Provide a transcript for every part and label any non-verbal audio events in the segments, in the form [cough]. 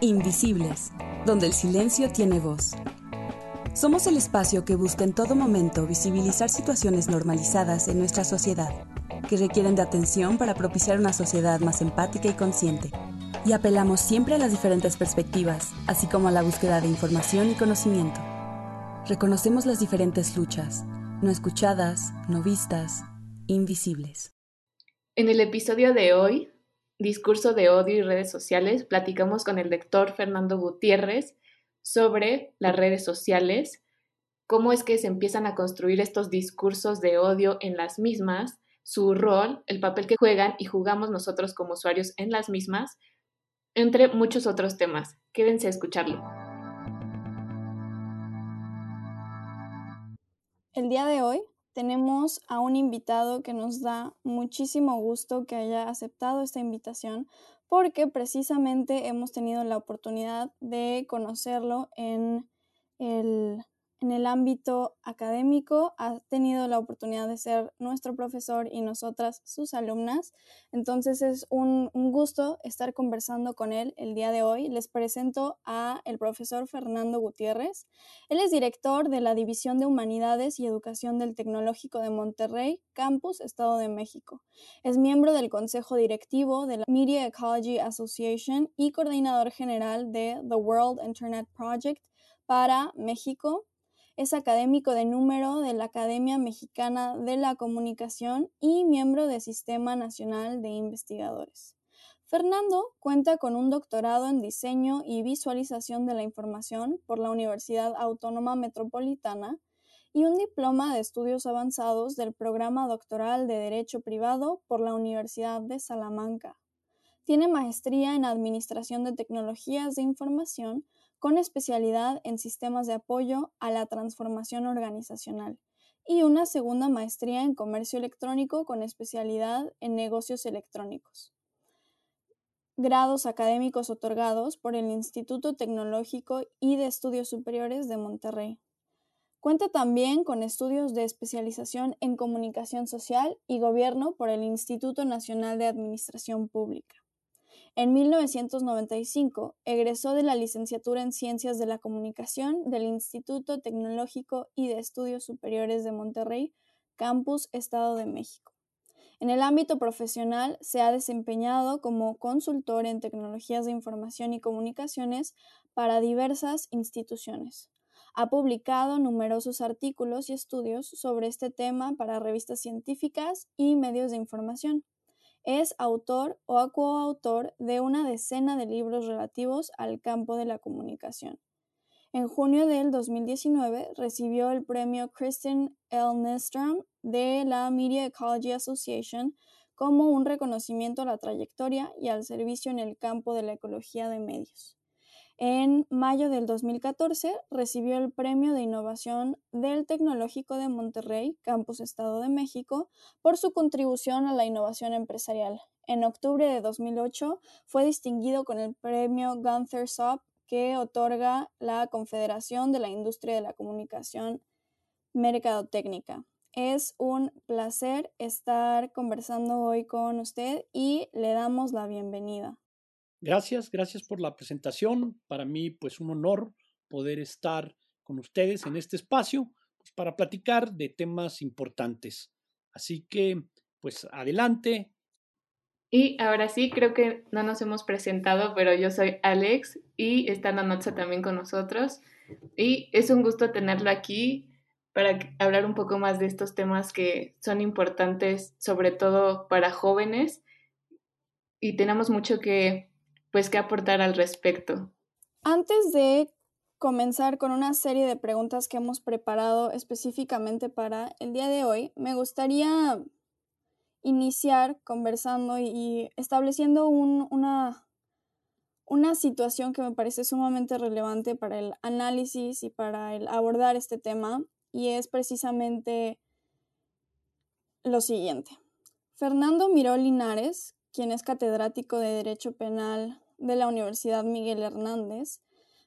Invisibles, donde el silencio tiene voz. Somos el espacio que busca en todo momento visibilizar situaciones normalizadas en nuestra sociedad, que requieren de atención para propiciar una sociedad más empática y consciente. Y apelamos siempre a las diferentes perspectivas, así como a la búsqueda de información y conocimiento. Reconocemos las diferentes luchas, no escuchadas, no vistas, invisibles. En el episodio de hoy, Discurso de Odio y Redes Sociales, platicamos con el lector Fernando Gutiérrez sobre las redes sociales, cómo es que se empiezan a construir estos discursos de odio en las mismas, su rol, el papel que juegan y jugamos nosotros como usuarios en las mismas, entre muchos otros temas. Quédense a escucharlo. El día de hoy tenemos a un invitado que nos da muchísimo gusto que haya aceptado esta invitación porque precisamente hemos tenido la oportunidad de conocerlo en el en el ámbito académico, ha tenido la oportunidad de ser nuestro profesor y nosotras sus alumnas. Entonces es un, gusto estar conversando con él el día de hoy. Les presento a el profesor Fernando Gutiérrez. Él es director de la División de Humanidades y Educación del Tecnológico de Monterrey, Campus, Estado de México. Es miembro del Consejo Directivo de la Media Ecology Association y coordinador general de The World Internet Project para México es académico de número de la Academia Mexicana de la Comunicación y miembro del Sistema Nacional de Investigadores. Fernando cuenta con un doctorado en diseño y visualización de la información por la Universidad Autónoma Metropolitana y un diploma de estudios avanzados del programa doctoral de Derecho Privado por la Universidad de Salamanca. Tiene maestría en Administración de Tecnologías de Información con especialidad en sistemas de apoyo a la transformación organizacional y una segunda maestría en comercio electrónico con especialidad en negocios electrónicos. Grados académicos otorgados por el Instituto Tecnológico y de Estudios Superiores de Monterrey. Cuenta también con estudios de especialización en comunicación social y gobierno por el Instituto Nacional de Administración Pública. En 1995 egresó de la licenciatura en Ciencias de la Comunicación del Instituto Tecnológico y de Estudios Superiores de Monterrey, Campus Estado de México. En el ámbito profesional se ha desempeñado como consultor en tecnologías de información y comunicaciones para diversas instituciones. Ha publicado numerosos artículos y estudios sobre este tema para revistas científicas y medios de información. Es autor o coautor de una decena de libros relativos al campo de la comunicación. En junio del 2019 recibió el premio Kristen L. Nystrom de la Media Ecology Association como un reconocimiento a la trayectoria y al servicio en el campo de la ecología de medios. En mayo del 2014 recibió el Premio de Innovación del Tecnológico de Monterrey, Campus Estado de México, por su contribución a la innovación empresarial. En octubre de 2008 fue distinguido con el Premio Gunther Sopp que otorga la Confederación de la Industria de la Comunicación Mercadotécnica. Es un placer estar conversando hoy con usted y le damos la bienvenida. Gracias, gracias por la presentación. Para mí, pues un honor poder estar con ustedes en este espacio pues, para platicar de temas importantes. Así que, pues adelante. Y ahora sí, creo que no nos hemos presentado, pero yo soy Alex y está Nanotza también con nosotros. Y es un gusto tenerlo aquí para hablar un poco más de estos temas que son importantes, sobre todo para jóvenes. Y tenemos mucho que pues qué aportar al respecto. Antes de comenzar con una serie de preguntas que hemos preparado específicamente para el día de hoy, me gustaría iniciar conversando y estableciendo una, una situación que me parece sumamente relevante para el análisis y para el abordar este tema, y es precisamente lo siguiente. Fernando Miró Linares, quien es catedrático de Derecho Penal de la Universidad Miguel Hernández,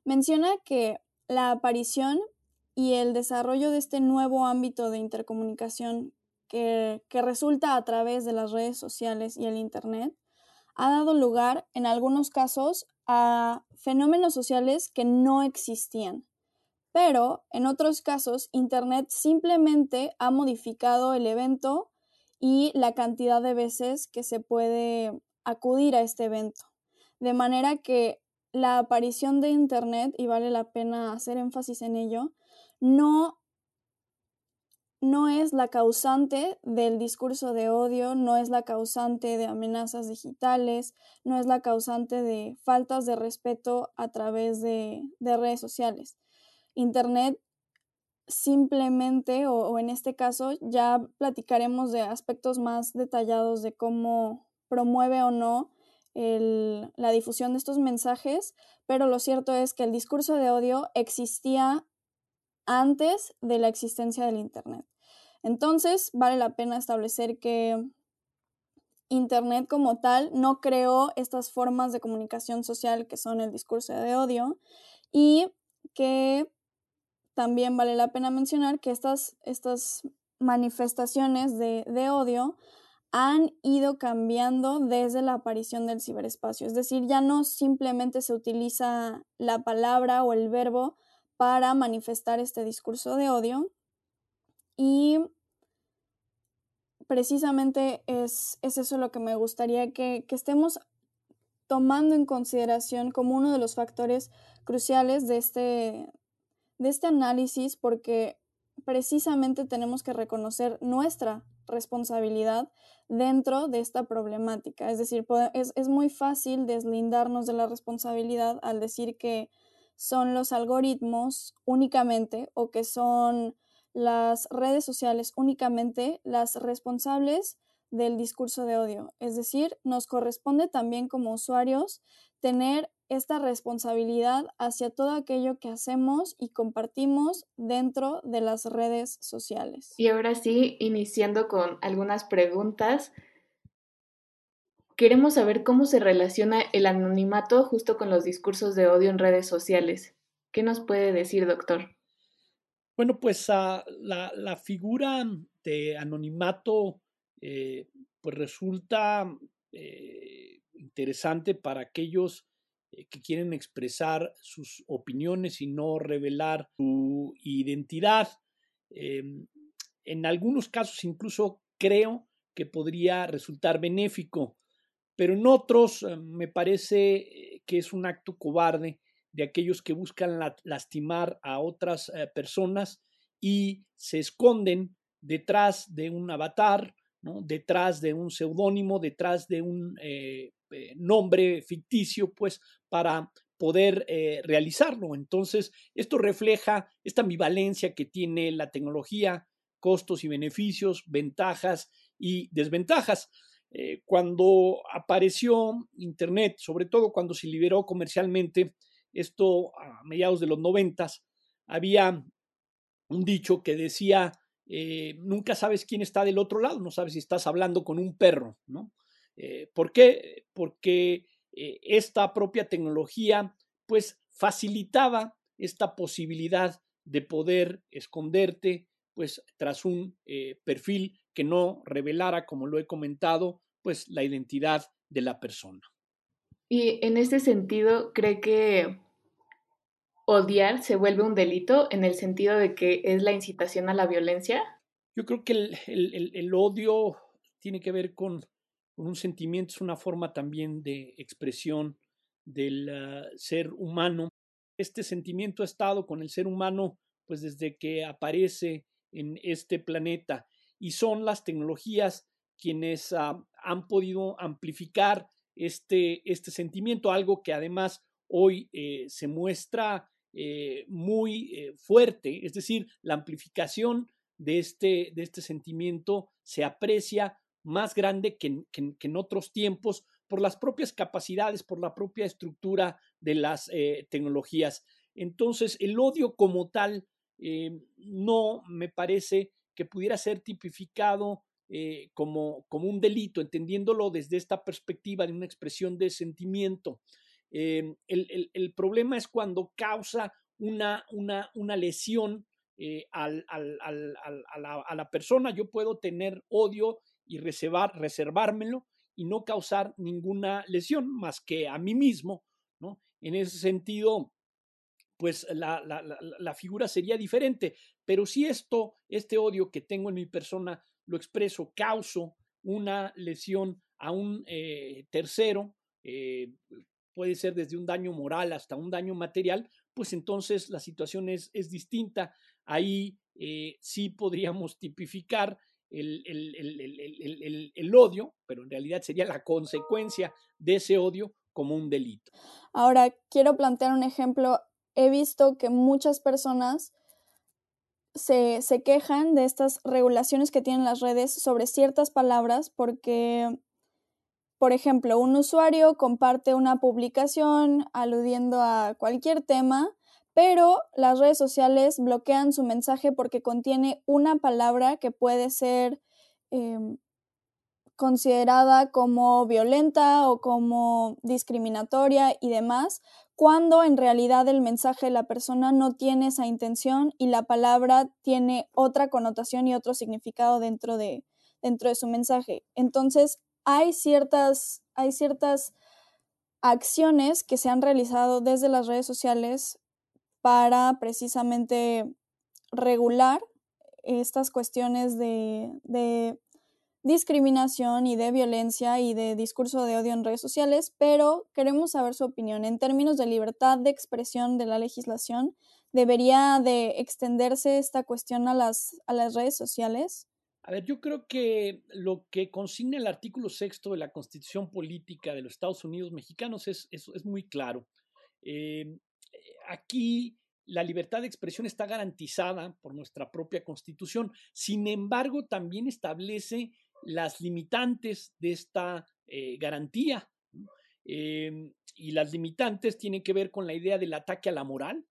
menciona que la aparición y el desarrollo de este nuevo ámbito de intercomunicación que, resulta a través de las redes sociales y el Internet ha dado lugar en algunos casos a fenómenos sociales que no existían. Pero en otros casos, Internet simplemente ha modificado el evento y la cantidad de veces que se puede acudir a este evento. De manera que la aparición de Internet, y vale la pena hacer énfasis en ello, no, no es la causante del discurso de odio, no es la causante de amenazas digitales, no es la causante de faltas de respeto a través de, de redes sociales. Internet simplemente, o, en este caso, ya platicaremos de aspectos más detallados de cómo promueve o no la difusión de estos mensajes, pero lo cierto es que el discurso de odio existía antes de la existencia del Internet. Entonces, vale la pena establecer que Internet como tal no creó estas formas de comunicación social que son el discurso de odio y que también vale la pena mencionar que estas, estas manifestaciones de, de odio han ido cambiando desde la aparición del ciberespacio. Es decir, ya no simplemente se utiliza la palabra o el verbo para manifestar este discurso de odio. Y precisamente es, eso lo que me gustaría que, que, estemos tomando en consideración como uno de los factores cruciales de este, de este análisis porque precisamente tenemos que reconocer nuestra responsabilidad dentro de esta problemática. Es decir, es, es, muy fácil deslindarnos de la responsabilidad al decir que son los algoritmos únicamente o que son las redes sociales únicamente las responsables del discurso de odio. Es decir, nos corresponde también como usuarios tener esta responsabilidad hacia todo aquello que hacemos y compartimos dentro de las redes sociales. Y ahora sí, iniciando con algunas preguntas, queremos saber cómo se relaciona el anonimato justo con los discursos de odio en redes sociales. ¿Qué nos puede decir, doctor? Bueno, pues uh, la, la, figura de anonimato eh, pues resulta eh, interesante para aquellos que quieren expresar sus opiniones y no revelar su identidad. Em, en algunos casos incluso creo que podría resultar benéfico, pero en otros eh, me parece eh, que es un acto cobarde de aquellos que buscan lastimar a otras personas y se esconden detrás de un avatar, detrás de un seudónimo, detrás de un eh, nombre ficticio, pues, para poder eh, realizarlo. Entonces, esto refleja esta ambivalencia que tiene la tecnología, costos y beneficios, ventajas y desventajas. Eh, cuando apareció Internet, sobre todo cuando se liberó comercialmente, esto a mediados de los noventas, había un dicho que decía, nunca sabes quién está del otro lado, no sabes si estás hablando con un perro, ¿no? Eh, ¿Por qué? Porque eh, esta propia tecnología pues facilitaba esta posibilidad de poder esconderte pues tras un eh, perfil que no revelara, como lo he comentado, pues la identidad de la persona. Y en ese sentido, ¿cree que odiar se vuelve un delito en el sentido de que es la incitación a la violencia? Yo creo que el odio tiene que ver con un sentimiento, es una forma también de expresión del ah, ser humano. Este sentimiento ha estado con el ser humano pues desde que aparece en este planeta y son las tecnologías quienes ah, han podido amplificar este, este sentimiento, algo que además hoy eh, se muestra eh, muy eh, fuerte, es decir, la amplificación de este, de este sentimiento se aprecia más grande que, en otros tiempos por las propias capacidades, por la propia estructura de las tecnologías. Entonces, el odio como tal no me parece que pudiera ser tipificado como, como, un delito, entendiéndolo desde esta perspectiva de una expresión de sentimiento. El, el, problema es cuando causa una, una, una lesión al, al, al, a, la, a, la, persona. Yo puedo tener odio y reservar, reservármelo y no causar ninguna lesión más que a mí mismo, ¿no? En ese sentido, pues la, la, la, figura sería diferente. Pero si esto, este odio que tengo en mi persona, lo expreso, causo una lesión a un eh, tercero, eh, puede ser desde un daño moral hasta un daño material, pues entonces la situación es, es distinta. Ahí eh, sí podríamos tipificar el, el, el, odio, pero en realidad sería la consecuencia de ese odio como un delito. Ahora, quiero plantear un ejemplo he visto que muchas personas se, se, quejan de estas regulaciones que tienen las redes sobre ciertas palabras porque, por ejemplo, un usuario comparte una publicación aludiendo a cualquier tema, pero las redes sociales bloquean su mensaje porque contiene una palabra que puede ser em, considerada como violenta o como discriminatoria y demás, cuando en realidad el mensaje de la persona no tiene esa intención y la palabra tiene otra connotación y otro significado dentro de, dentro de su mensaje. Entonces, hay ciertas, hay ciertas acciones que se han realizado desde las redes sociales para precisamente regular estas cuestiones de, de discriminación y de violencia y de discurso de odio en redes sociales, pero queremos saber su opinión en términos de libertad de expresión de la legislación. ¿Debería de extenderse esta cuestión a las, a las redes sociales? A ver, yo creo que lo que consigna el artículo sexto de la Constitución Política de los Estados Unidos Mexicanos es, es, muy claro. Eh, aquí la libertad de expresión está garantizada por nuestra propia Constitución. Sin embargo, también establece las limitantes de esta eh, garantía. Em, y las limitantes tienen que ver con la idea del ataque a la moral.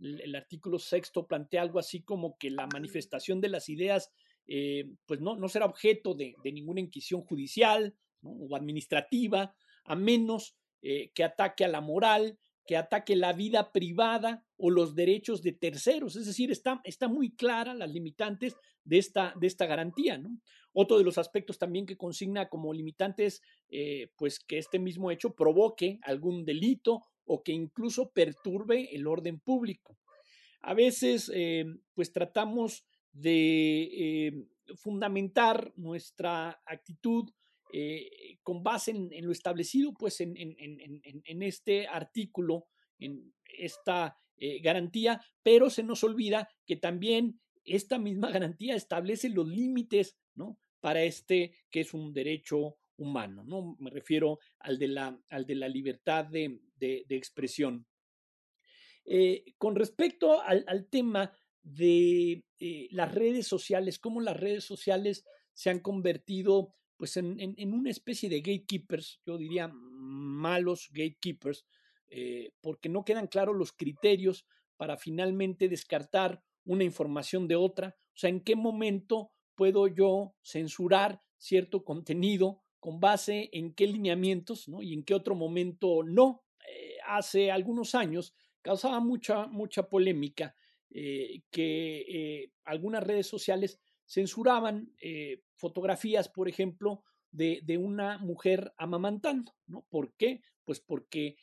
El, artículo sexto plantea algo así como que la manifestación de las ideas eh, pues no, no, será objeto de, ninguna inquisición judicial o administrativa, a menos eh, que ataque a la moral, que ataque la vida privada o los derechos de terceros. Es decir, está, está muy clara las limitantes de esta, de esta garantía. Otro de los aspectos también que consigna como limitantes, eh, pues que este mismo hecho provoque algún delito o que incluso perturbe el orden público. A veces, eh, pues tratamos de eh, fundamentar nuestra actitud con base en, lo establecido, pues en, en, este artículo, en esta garantía, pero se nos olvida que también esta misma [laughs] garantía establece los límites ¿no? para este que es un derecho humano. ¿no? Me refiero al de la, al de la libertad de, de, expresión. Eh, con respecto al, al tema de eh, las redes sociales, cómo las redes sociales se han convertido pues, en, en, una especie de gatekeepers, yo diría malos gatekeepers, eh, porque no quedan claros los criterios para finalmente descartar una información de otra, o sea, en qué momento puedo yo censurar cierto contenido con base en qué lineamientos ¿no? y en qué otro momento no. Eh, hace algunos años causaba mucha, mucha polémica eh, que eh, algunas redes sociales censuraban fotografías, por ejemplo, de, una mujer amamantando. ¿no? ¿Por qué? Pues porque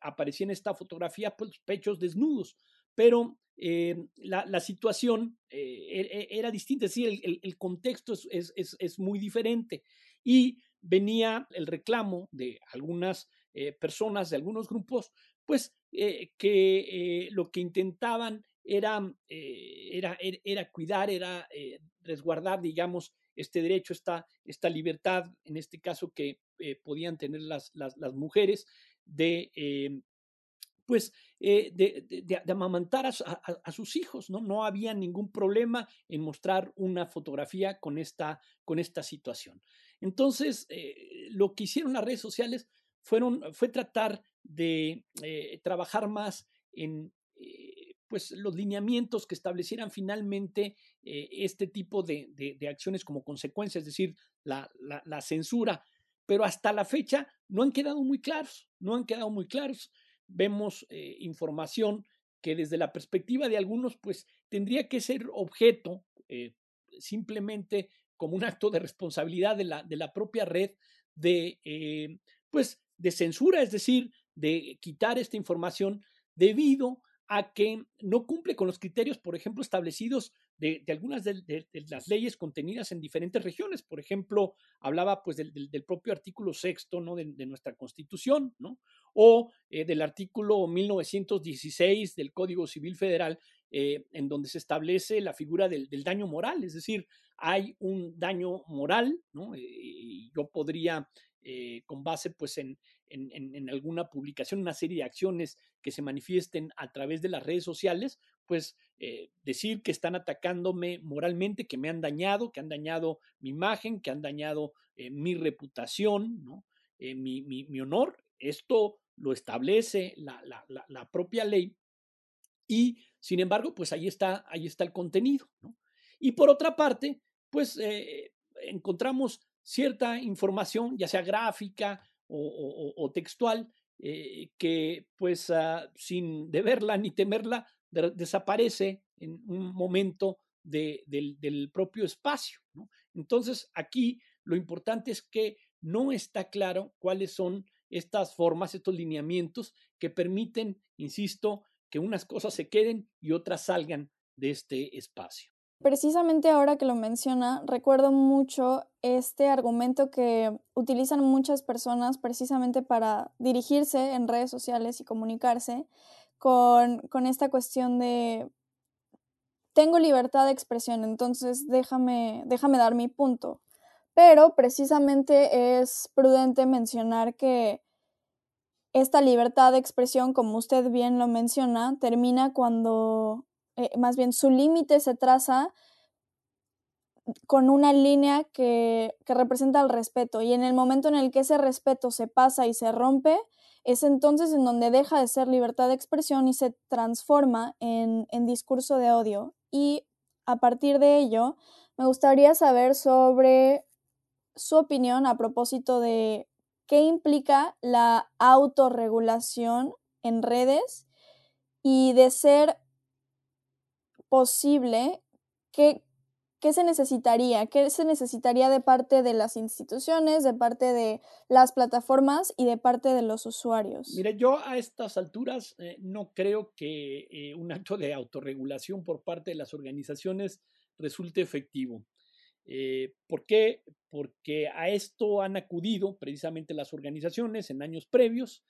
aparecía en esta fotografía pues, pechos desnudos. Pero eh, la, situación eh, e, e, era distinta, es decir, el, contexto es, muy diferente. Y venía el reclamo de algunas eh, personas, de algunos grupos, pues que lo que intentaban era, era, er, era cuidar, era resguardar, digamos, este derecho, esta, esta libertad, en este caso que podían tener las, las, mujeres, de pues, eh, de, amamantar a, sus hijos, ¿no? No había ningún problema en mostrar una fotografía con esta, con esta situación. Entonces, eh, lo que hicieron las redes sociales fueron, fue tratar de eh, trabajar más en pues, los lineamientos que establecieran finalmente este tipo de, acciones como consecuencia, es decir, la, la censura. Pero hasta la fecha no han quedado muy claros, no han quedado muy claros vemos eh, información que desde la perspectiva de algunos, pues tendría que ser objeto eh, simplemente como un acto de responsabilidad de la, de la propia red de, eh, pues, de censura, es decir, de quitar esta información debido a que no cumple con los criterios, por ejemplo, establecidos de, algunas de, las leyes contenidas en diferentes regiones. Por ejemplo, hablaba pues del, propio artículo sexto ¿no? de, nuestra Constitución, ¿no? o eh, del artículo 1916 del Código Civil Federal, eh, en donde se establece la figura del, daño moral, es decir, hay un daño moral, ¿no? Eh, yo podría, con base pues en, en, alguna publicación, una serie de acciones que se manifiesten a través de las redes sociales, pues eh, decir que están atacándome moralmente, que me han dañado, que han dañado mi imagen, que han dañado eh, mi reputación, ¿no? Eh, mi, mi, honor. Esto lo establece la, la, la, propia ley y, sin embargo, pues ahí está, ahí está el contenido. ¿no? Y por otra parte, pues encontramos cierta información, ya sea gráfica o, textual, eh, que pues ah, sin deberla ni temerla desaparece en un momento del, propio espacio. Entonces aquí lo importante es que no está claro cuáles son estas formas, estos lineamientos que permiten, insisto, que unas cosas se queden y otras salgan de este espacio. Precisamente ahora que lo menciona, recuerdo mucho este argumento que utilizan muchas personas precisamente para dirigirse en redes sociales y comunicarse con, con esta cuestión de tengo libertad de expresión, entonces déjame, déjame dar mi punto. Pero precisamente es prudente mencionar que esta libertad de expresión, como usted bien lo menciona, termina cuando eh, más bien su límite se traza con una línea que, representa el respeto y en el momento en el que ese respeto se pasa y se rompe, es entonces en donde deja de ser libertad de expresión y se transforma en, en discurso de odio. Y a partir de ello, me gustaría saber sobre su opinión a propósito de qué implica la autorregulación en redes y de ser posible, ¿qué, ¿qué se necesitaría? ¿Qué se necesitaría de parte de las instituciones, de parte de las plataformas y de parte de los usuarios? Mire, yo a estas alturas eh, no creo que eh, un acto de autorregulación por parte de las organizaciones resulte efectivo. Eh, ¿Por qué? Porque a esto han acudido precisamente las organizaciones en años previos,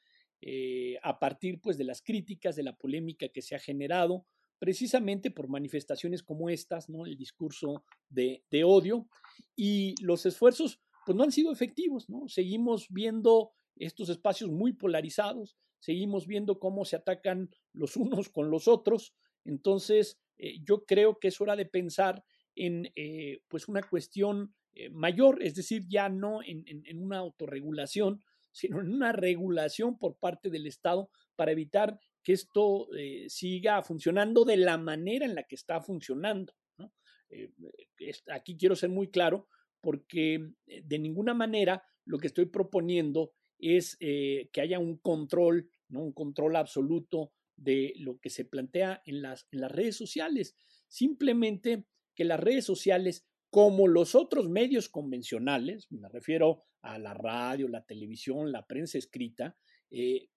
a partir pues, de las críticas, de la polémica que se ha generado precisamente por manifestaciones como estas, ¿no? El discurso de, odio y los esfuerzos pues no han sido efectivos, ¿no? Seguimos viendo estos espacios muy polarizados, seguimos viendo cómo se atacan los unos con los otros, entonces eh, yo creo que es hora de pensar en eh, pues una cuestión eh, mayor, es decir, ya no en, en, una autorregulación, sino en una regulación por parte del Estado para evitar que esto eh, siga funcionando de la manera en la que está funcionando. Eh, aquí quiero ser muy claro porque eh, de ninguna manera lo que estoy proponiendo es que haya un control, ¿no? un control absoluto de lo que se plantea en las, en las redes sociales. Simplemente que las redes sociales, como los otros medios convencionales, me refiero a la radio, la televisión, la prensa escrita,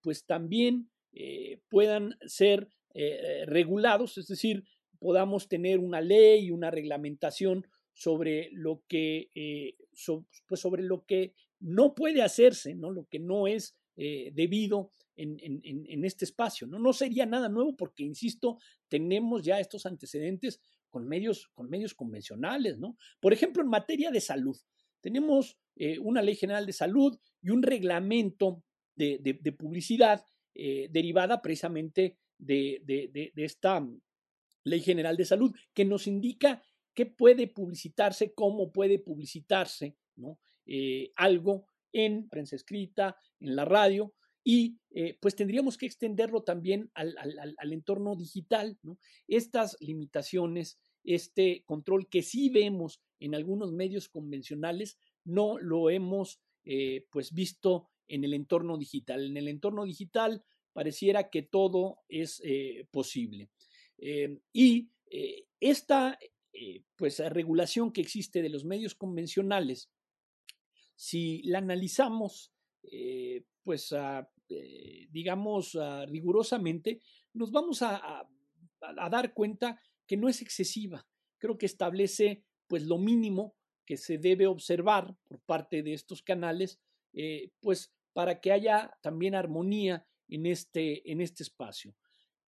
pues también eh, puedan ser eh, regulados, es decir, podamos tener una ley y una reglamentación sobre lo que, eh, pues sobre lo que no puede hacerse, ¿no? lo que no es debido en, este espacio. ¿no? no sería nada nuevo porque, insisto, tenemos ya estos antecedentes con medios, con medios convencionales. ¿no? Por ejemplo, en materia de salud, tenemos una ley general de salud y un reglamento de publicidad eh, derivada precisamente de, esta Ley General de Salud, que nos indica qué puede publicitarse, cómo puede publicitarse ¿no? Eh, algo en prensa escrita, en la radio, y eh, pues tendríamos que extenderlo también al, entorno digital. ¿no? Estas limitaciones, este control que sí vemos en algunos medios convencionales, no lo hemos pues visto en el entorno digital. En el entorno digital pareciera que todo es eh, posible. Eh, y eh, esta pues, regulación que existe de los medios convencionales si la analizamos, pues, digamos, rigurosamente, nos vamos a, dar cuenta que no es excesiva. Creo que establece, pues, lo mínimo que se debe observar por parte de estos canales, pues, para que haya también armonía en este, en este espacio.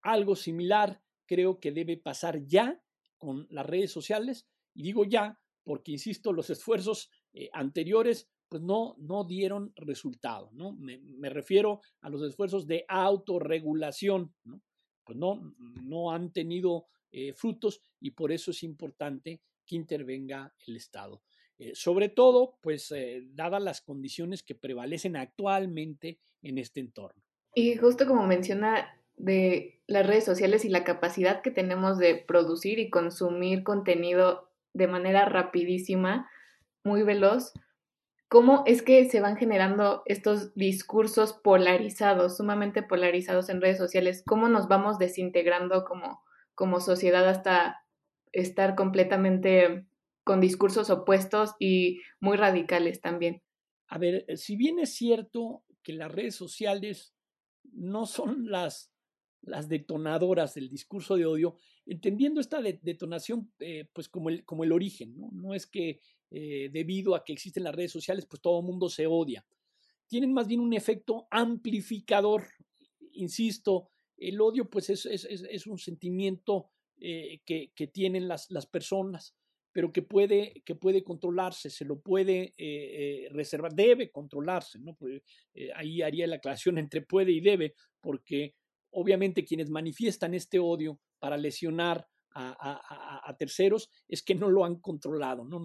Algo similar creo que debe pasar ya con las redes sociales, y digo ya porque, insisto, los esfuerzos eh, anteriores pues no, no dieron resultado, ¿no? Me, refiero a los esfuerzos de autorregulación, ¿no? Pues no, no han tenido eh, frutos y por eso es importante que intervenga el Estado. Eh, sobre todo, pues, dadas las condiciones que prevalecen actualmente en este entorno. Y justo como menciona de las redes sociales y la capacidad que tenemos de producir y consumir contenido de manera rapidísima, muy veloz, cómo es que se van generando estos discursos polarizados, sumamente polarizados en redes sociales, cómo nos vamos desintegrando como, como sociedad hasta estar completamente con discursos opuestos y muy radicales también. A ver, si bien es cierto que las redes sociales no son las las detonadoras del discurso de odio, entendiendo esta detonación eh, pues como el, como el origen, ¿no? Es que eh, debido a que existen las redes sociales pues todo el mundo se odia. Tienen más bien un efecto amplificador, insisto, el odio pues es, es, es un sentimiento eh, que, que, tienen las, las personas, pero que puede, que puede controlarse, se lo puede reservar, debe controlarse, ¿no? Pues, ahí haría la aclaración [laughs] entre puede y debe, porque obviamente quienes manifiestan este odio para lesionar a, terceros es que no lo han controlado, ¿no?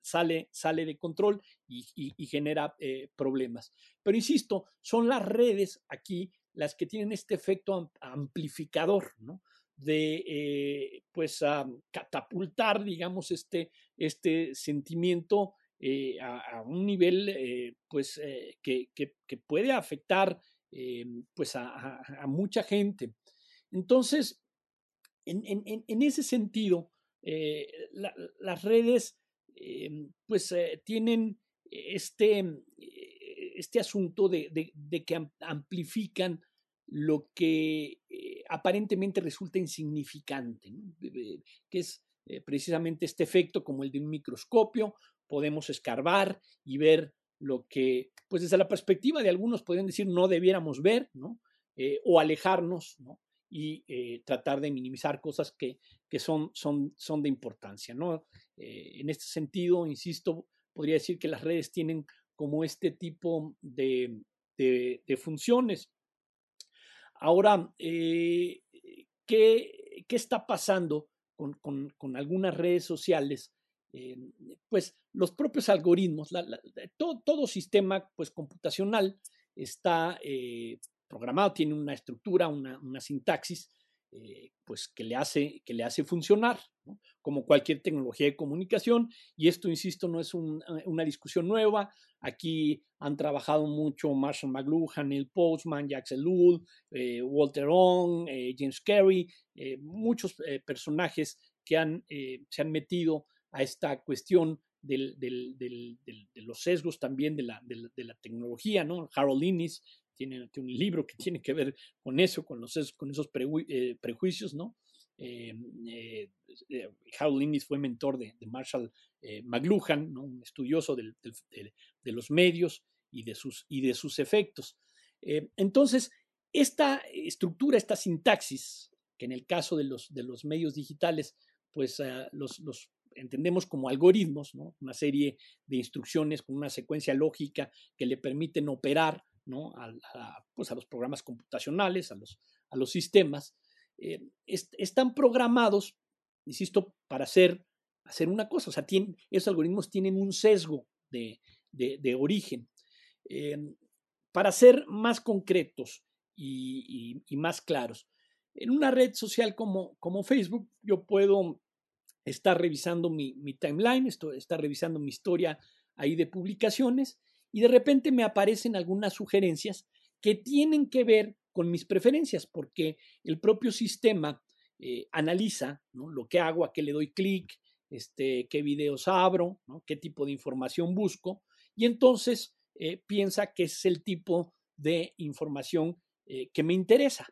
sale, sale de control y, genera eh, problemas. Pero insisto, son las redes aquí las que tienen este efecto amplificador, ¿no? De eh, pues catapultar, digamos, este, este sentimiento eh, a, un nivel pues que, que, puede afectar eh, pues a, mucha gente. Entonces, en, ese sentido, eh, las redes eh, pues tienen este, este asunto de, que amplifican lo que aparentemente resulta insignificante, que es precisamente este efecto como el de un microscopio, podemos escarbar y ver lo que, pues desde la perspectiva de algunos podrían decir no debiéramos ver, ¿no? Eh, o alejarnos, ¿no? Y eh, tratar de minimizar cosas que, que son, son, son de importancia, ¿no? Eh, en este sentido, insisto, podría decir que las redes tienen como este tipo de, de, funciones. Ahora, ¿qué, ¿qué, está pasando con, con, con algunas redes sociales? Eh, pues los propios algoritmos, todo, sistema pues, computacional está eh, programado, tiene una estructura, una, sintaxis eh, pues, que, le hace, que le hace funcionar, como cualquier tecnología de comunicación. Y esto, insisto, no es una discusión nueva. Aquí han trabajado mucho Marshall McLuhan, Neil Postman, Jacques Ellul, Walter Ong, James Carey, muchos personajes que han, se han metido a esta cuestión de los sesgos también de la, la tecnología, ¿no? Harold Innis tiene, un libro que tiene que ver con eso, con, los, con esos eh, prejuicios, ¿no? Eh, eh, Harold Innis fue mentor de, Marshall McLuhan, ¿no? un estudioso de, los medios y de sus, y de sus efectos. entonces, esta estructura, esta sintaxis, que en el caso de los, de los medios digitales, pues ah, los, los entendemos como algoritmos, ¿no? una serie de instrucciones con una secuencia lógica que le permiten operar ¿no? a, pues a los programas computacionales, a los, a los sistemas, eh, están programados, insisto, para hacer, hacer una cosa. O sea, esos algoritmos tienen un sesgo de, de, origen. Eh, para ser más concretos y, más claros, en una red social como, como Facebook, yo puedo está revisando mi, timeline, esto, está revisando mi historia ahí de publicaciones y de repente me aparecen algunas sugerencias que tienen que ver con mis preferencias, porque el propio sistema eh, analiza lo que hago, a qué le doy clic, este, qué videos abro, qué tipo de información busco, Y entonces piensa que es el tipo de información que me interesa.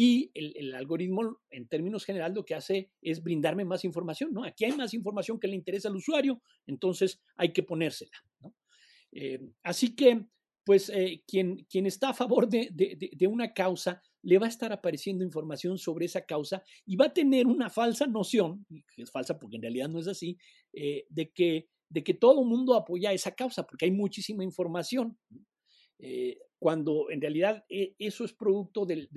Y el, algoritmo, en términos generales, lo que hace es brindarme más información, ¿no? Aquí hay más información que le interesa al usuario, entonces hay que ponérsela, ¿no? Eh, así que, pues, eh, quien, quien está a favor de, de, una causa, le va a estar apareciendo información sobre esa causa y va a tener una falsa noción, que es falsa porque en realidad no es así, eh, de, que, de que todo el mundo apoya esa causa, porque hay muchísima información cuando en realidad eso es producto del,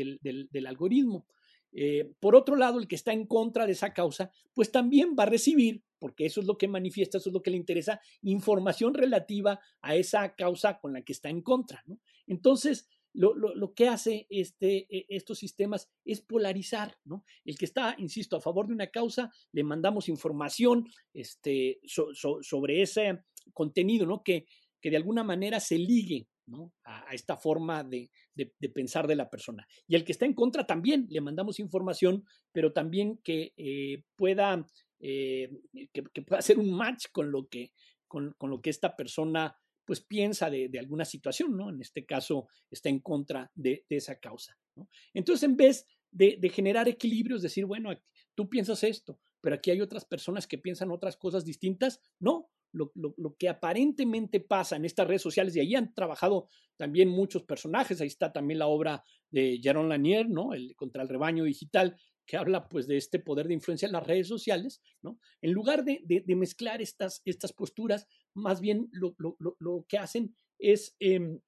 algoritmo. Eh, por otro lado, el que está en contra de esa causa, pues también va a recibir, porque eso es lo que manifiesta, eso es lo que le interesa, información relativa a esa causa con la que está en contra. Entonces, lo, que hace este, e, estos sistemas es polarizar, ¿no? El que está, insisto, a favor de una causa, le mandamos información este, sobre ese contenido, ¿no? Que, que de alguna manera se ligue a, esta forma de, pensar de la persona. Y el que está en contra también le mandamos información, pero también que eh, pueda eh, que, pueda hacer un match con lo que, con, lo que esta persona pues piensa de, alguna situación, ¿no? En este caso está en contra de, esa causa. Entonces, en vez de, generar equilibrios, decir, bueno, tú piensas esto, pero aquí hay otras personas que piensan otras cosas distintas, no, lo, que aparentemente pasa en estas redes sociales, y ahí han trabajado también muchos personajes, ahí está también la obra de Jaron Lanier, ¿no? El, contra el rebaño digital, que habla pues de este poder de influencia en las redes sociales, ¿no? En lugar de, mezclar estas, estas posturas, más bien lo, que hacen es em,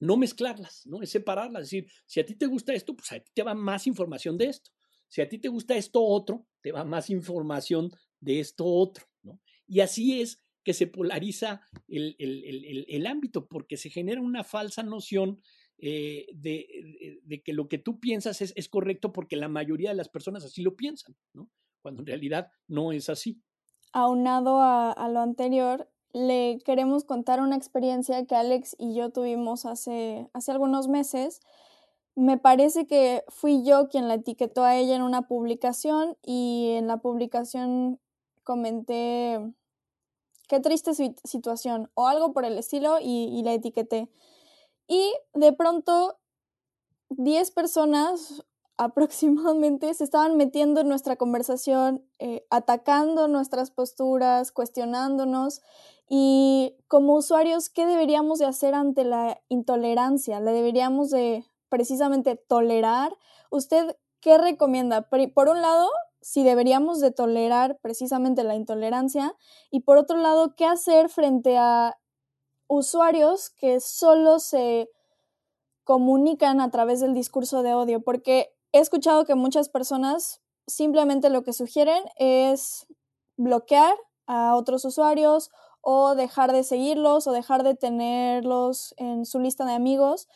no mezclarlas, ¿no? Es separarlas, es decir, si a ti te gusta esto, pues a ti te va más información de esto. Si a ti te gusta esto otro, te va más información de esto otro, ¿no? Y así es que se polariza el, ámbito, porque se genera una falsa noción eh, de, que lo que tú piensas es, correcto porque la mayoría de las personas así lo piensan, ¿no? cuando en realidad no es así. Aunado a, a lo anterior, le queremos contar una experiencia que Alex y yo tuvimos hace, hace algunos meses. Me parece que fui yo quien la etiquetó a ella en una publicación y en la publicación comenté qué triste situación o algo por el estilo y, la etiqueté. Y de pronto 10 personas [laughs] aproximadamente se estaban metiendo en nuestra conversación, eh, atacando nuestras posturas, cuestionándonos y como usuarios, ¿qué deberíamos de hacer ante la intolerancia? ¿La deberíamos de precisamente tolerar? ¿Usted qué recomienda? Por un lado, si deberíamos de tolerar precisamente la intolerancia y por otro lado, qué hacer frente a usuarios que solo se comunican a través del discurso de odio, porque he escuchado que muchas personas simplemente lo que sugieren es bloquear a otros usuarios o dejar de seguirlos o dejar de tenerlos en su lista de amigos,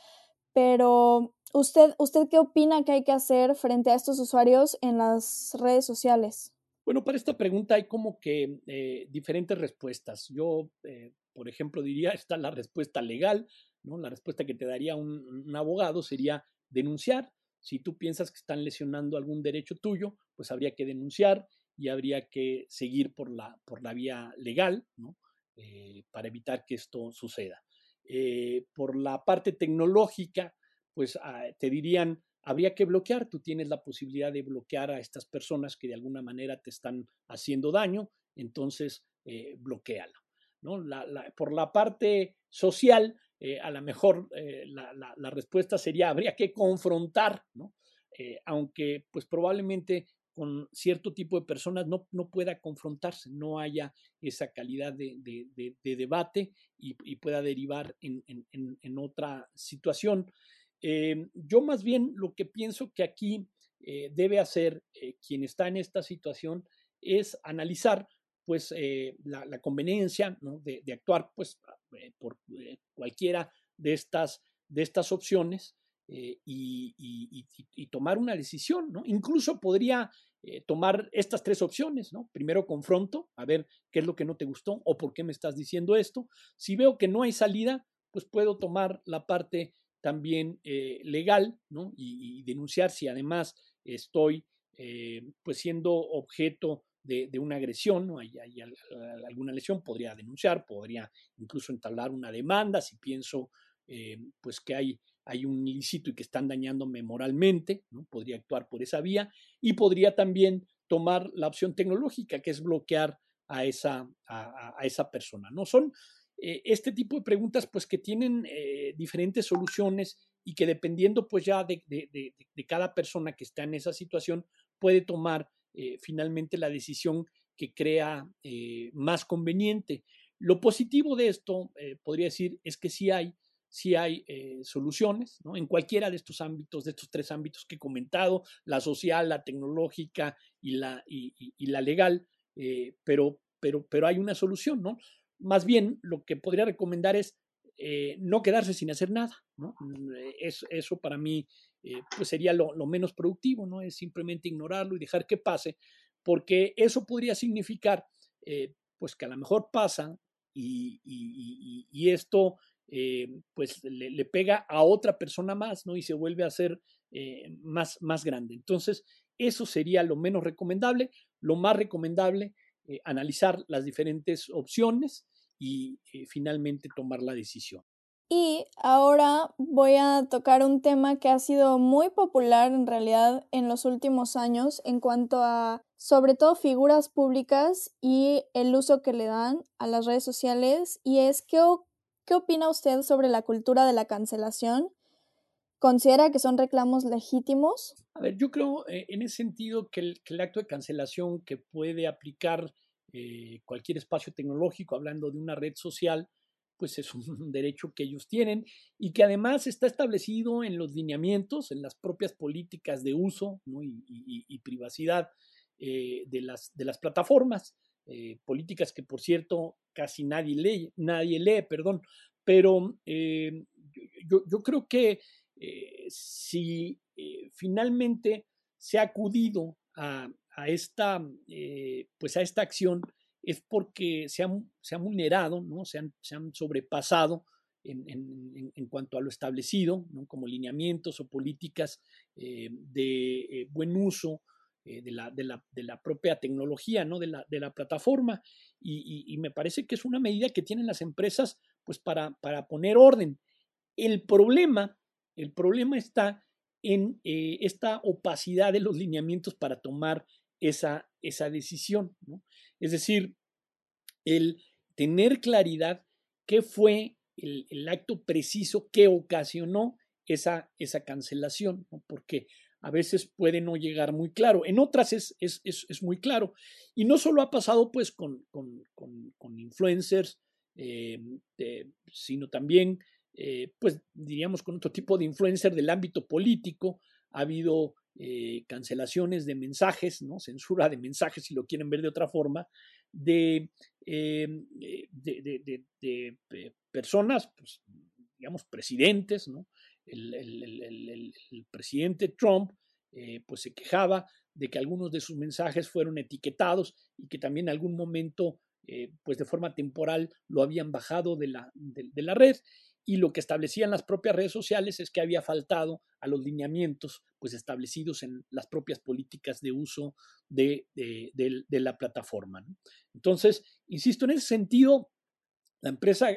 pero ¿Usted, ¿Usted qué opina que hay que hacer frente a estos usuarios en las redes sociales? Bueno, para esta pregunta hay como que eh, diferentes respuestas. Yo, eh, por ejemplo, diría, está la respuesta legal, ¿no? La respuesta que te daría un, abogado sería denunciar. Si tú piensas que están lesionando algún derecho tuyo, pues habría que denunciar y habría que seguir por la, por la vía legal, ¿no? Eh, para evitar que esto suceda. por la parte tecnológica, pues ah, te dirían, habría que bloquear, tú tienes la posibilidad de bloquear a estas personas que de alguna manera te están haciendo daño, entonces eh. ¿no? por la parte social, eh, a lo mejor eh, la, respuesta sería, habría que confrontar, ¿no? aunque pues probablemente con cierto tipo de personas no, no pueda confrontarse, no haya esa calidad de, debate y, pueda derivar en, otra situación. Eh, yo más bien lo que pienso que aquí eh, debe hacer eh, quien está en esta situación es analizar pues la, conveniencia de, actuar pues por cualquiera de estas, de estas opciones y, tomar una decisión, ¿no? Incluso podría tomar estas tres opciones, ¿no? Primero confronto, a ver qué es lo que no te gustó o por qué me estás diciendo esto. Si veo que no hay salida, pues puedo tomar la parte también eh, legal ¿no? y, denunciar si además estoy eh, pues siendo objeto de, una agresión, ¿no? hay, alguna lesión, podría denunciar, podría incluso entablar una demanda si pienso eh, pues que hay, hay un ilícito y que están dañándome moralmente, ¿no? podría actuar por esa vía y podría también tomar la opción tecnológica, que es bloquear a esa, a, esa persona. ¿no? Son eh, este tipo de preguntas pues que tienen eh, diferentes soluciones y que dependiendo pues ya de, de, cada persona que está en esa situación puede tomar eh, finalmente la decisión que crea más conveniente. Lo positivo de esto, podría decir, es que sí hay, hay soluciones en cualquiera de estos ámbitos, de estos tres ámbitos que he comentado, la social, la tecnológica y la, y, la legal, pero, pero, pero hay una solución, ¿no? Más bien, lo que podría recomendar es eh, no quedarse sin hacer nada, ¿no? Mm, eh, eso para mí eh, pues sería lo, menos productivo, ¿no? Es simplemente ignorarlo y dejar que pase, porque eso podría significar, pues que a lo mejor pasa y, esto pues le, pega a otra persona más, ¿no? Y se vuelve a hacer más, más grande. Entonces, eso sería lo menos recomendable. Lo más recomendable eh, analizar las diferentes opciones y eh, finalmente tomar la decisión. Y ahora voy a tocar un tema que ha sido muy popular en realidad en los últimos años en cuanto a sobre todo figuras públicas y el uso que le dan a las redes sociales y es ¿qué, qué opina usted sobre la cultura de la cancelación? ¿Considera que son reclamos legítimos? A ver, yo creo eh, en ese sentido que el, acto de cancelación que puede aplicar eh, cualquier espacio tecnológico, hablando de una red social, pues es un derecho que ellos tienen y que además está establecido en los lineamientos, en las propias políticas de uso y, privacidad eh, de, las, de las plataformas, políticas que por cierto casi nadie lee, nadie lee, perdón, pero yo, yo, creo que eh, si eh, finalmente se ha acudido a, esta, eh, pues a esta acción es porque se han, se vulnerado, ¿no? se, han, se han sobrepasado en, en, cuanto a lo establecido, ¿no? como lineamientos o políticas de buen uso de la, de, la, de, la, propia tecnología, ¿no? de, la, de la plataforma. Y, y, me parece que es una medida que tienen las empresas pues, para, para poner orden. El problema el problema está en eh, esta opacidad de los lineamientos para tomar esa, esa decisión. Es decir, el tener claridad qué fue el, acto preciso que ocasionó esa, esa cancelación, porque a veces puede no llegar muy claro, en otras es, es, es, muy claro. Y no solo ha pasado pues con, con, con, influencers, eh, eh, sino también eh, pues diríamos con otro tipo de influencer del ámbito político, ha habido eh, cancelaciones de mensajes, ¿no? censura de mensajes, si lo quieren ver de otra forma, de, eh, de, personas, pues, digamos, presidentes, ¿no? El, presidente Trump pues se quejaba de que algunos de sus mensajes fueron etiquetados y que también en algún momento, pues de forma temporal, lo habían bajado de la, de la red y lo que establecían las propias redes sociales es que había faltado a los lineamientos pues establecidos en las propias políticas de uso de, la plataforma. Entonces, insisto, en ese sentido, la empresa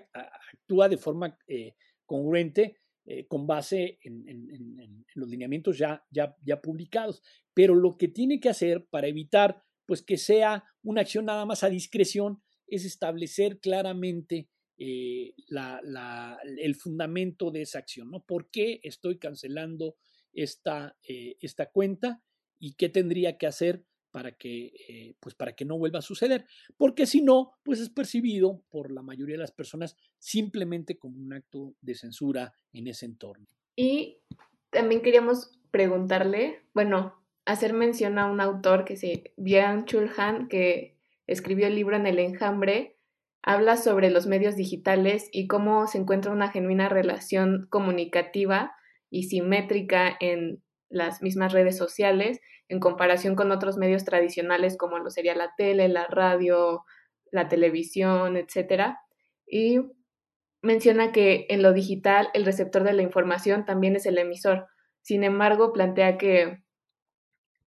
actúa de forma eh, congruente eh, con base en, los lineamientos ya, ya, ya publicados, pero lo que tiene que hacer para evitar pues que sea una acción nada más a discreción es establecer claramente eh, la, el fundamento de esa acción, ¿no? ¿Por qué estoy cancelando esta, eh, esta cuenta y qué tendría que hacer para que, eh, pues para que no vuelva a suceder? Porque si no, pues es percibido por la mayoría de las personas simplemente como un acto de censura en ese entorno. Y también queríamos preguntarle, bueno, hacer mención a un autor que se, Bian Chulhan, que escribió el libro En el enjambre, habla sobre los medios digitales y cómo se encuentra una genuina relación comunicativa y simétrica en las mismas redes sociales en comparación con otros medios tradicionales como lo sería la tele, la radio, la televisión, etc. Y menciona que en lo digital el receptor de la información también es el emisor. Sin embargo, plantea que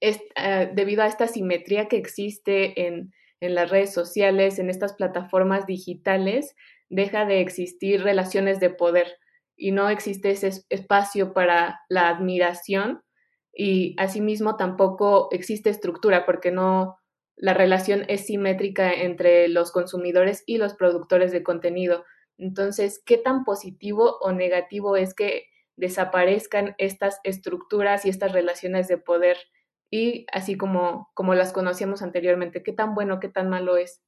es, eh, debido a esta simetría que existe en, en las redes sociales, en estas plataformas digitales, deja de existir relaciones de poder y no existe ese espacio para la admiración y asimismo tampoco existe estructura porque no la relación es simétrica entre los consumidores y los productores de contenido. Entonces, ¿qué tan positivo o negativo es que desaparezcan estas estructuras y estas relaciones de poder y así como, como las conocíamos anteriormente? ¿Qué tan bueno, qué tan malo es?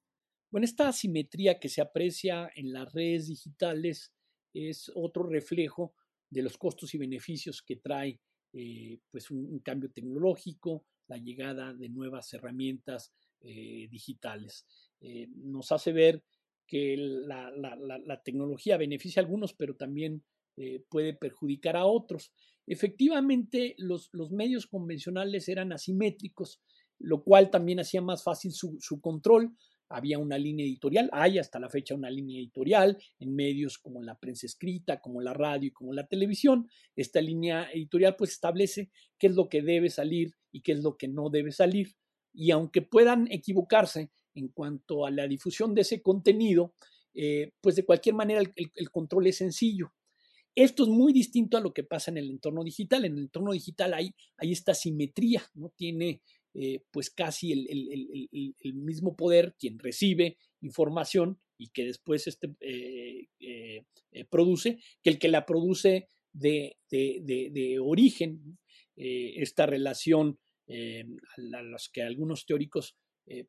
Bueno, esta asimetría que se aprecia en las redes digitales es otro reflejo de los costos y beneficios que trae eh, pues un, cambio tecnológico, la llegada de nuevas herramientas eh, digitales. Eh, nos hace ver que la, tecnología beneficia a algunos, pero también puede perjudicar a otros. Efectivamente, los, los, medios convencionales eran asimétricos, lo cual también hacía más fácil su, su control había una línea editorial, hay hasta la fecha una línea editorial en medios como la prensa escrita, como la radio y como la televisión. Esta línea editorial pues establece qué es lo que debe salir y qué es lo que no debe salir. Y aunque puedan equivocarse en cuanto a la difusión de ese contenido, eh, pues de cualquier manera el, control es sencillo. Esto es muy distinto a lo que pasa en el entorno digital. En el entorno digital hay, esta simetría, ¿no? Tiene eh, pues casi el, mismo poder quien recibe información y que después este, eh, eh, produce, que el que la produce de, origen. esta relación a, los que algunos teóricos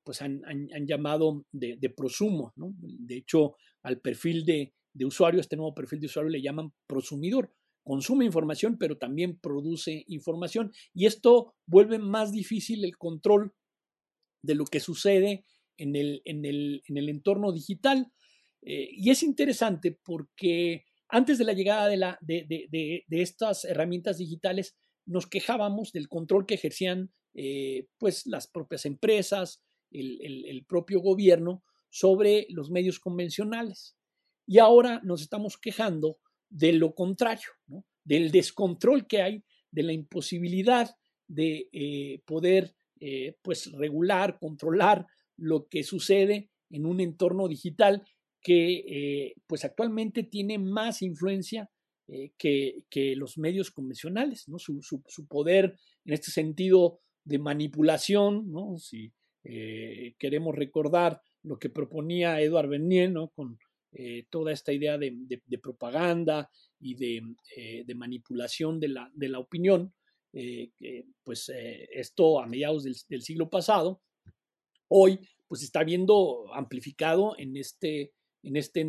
pues han, llamado de, prosumo. De hecho, al perfil de, de usuario, este nuevo perfil de usuario le llaman prosumidor, consume información, pero también produce información. Y esto vuelve más difícil el control de lo que sucede en el, en el, en el entorno digital. Eh, y es interesante porque antes de la llegada de, la, de, de, de, estas herramientas digitales, nos quejábamos del control que ejercían eh, pues las propias empresas, el, el, el propio gobierno sobre los medios convencionales. Y ahora nos estamos quejando de lo contrario, del descontrol que hay, de la imposibilidad de eh, poder eh, pues regular, controlar lo que sucede en un entorno digital que eh, pues actualmente tiene más influencia que, que, los medios convencionales, ¿no? Su, su, poder en este sentido de manipulación, ¿no? si queremos recordar lo que proponía Eduard Bernier ¿no? con eh, toda esta idea de, propaganda y eh, de, manipulación de la, de la opinión, eh, pues esto a mediados del, siglo pasado, hoy pues está viendo amplificado en este, en este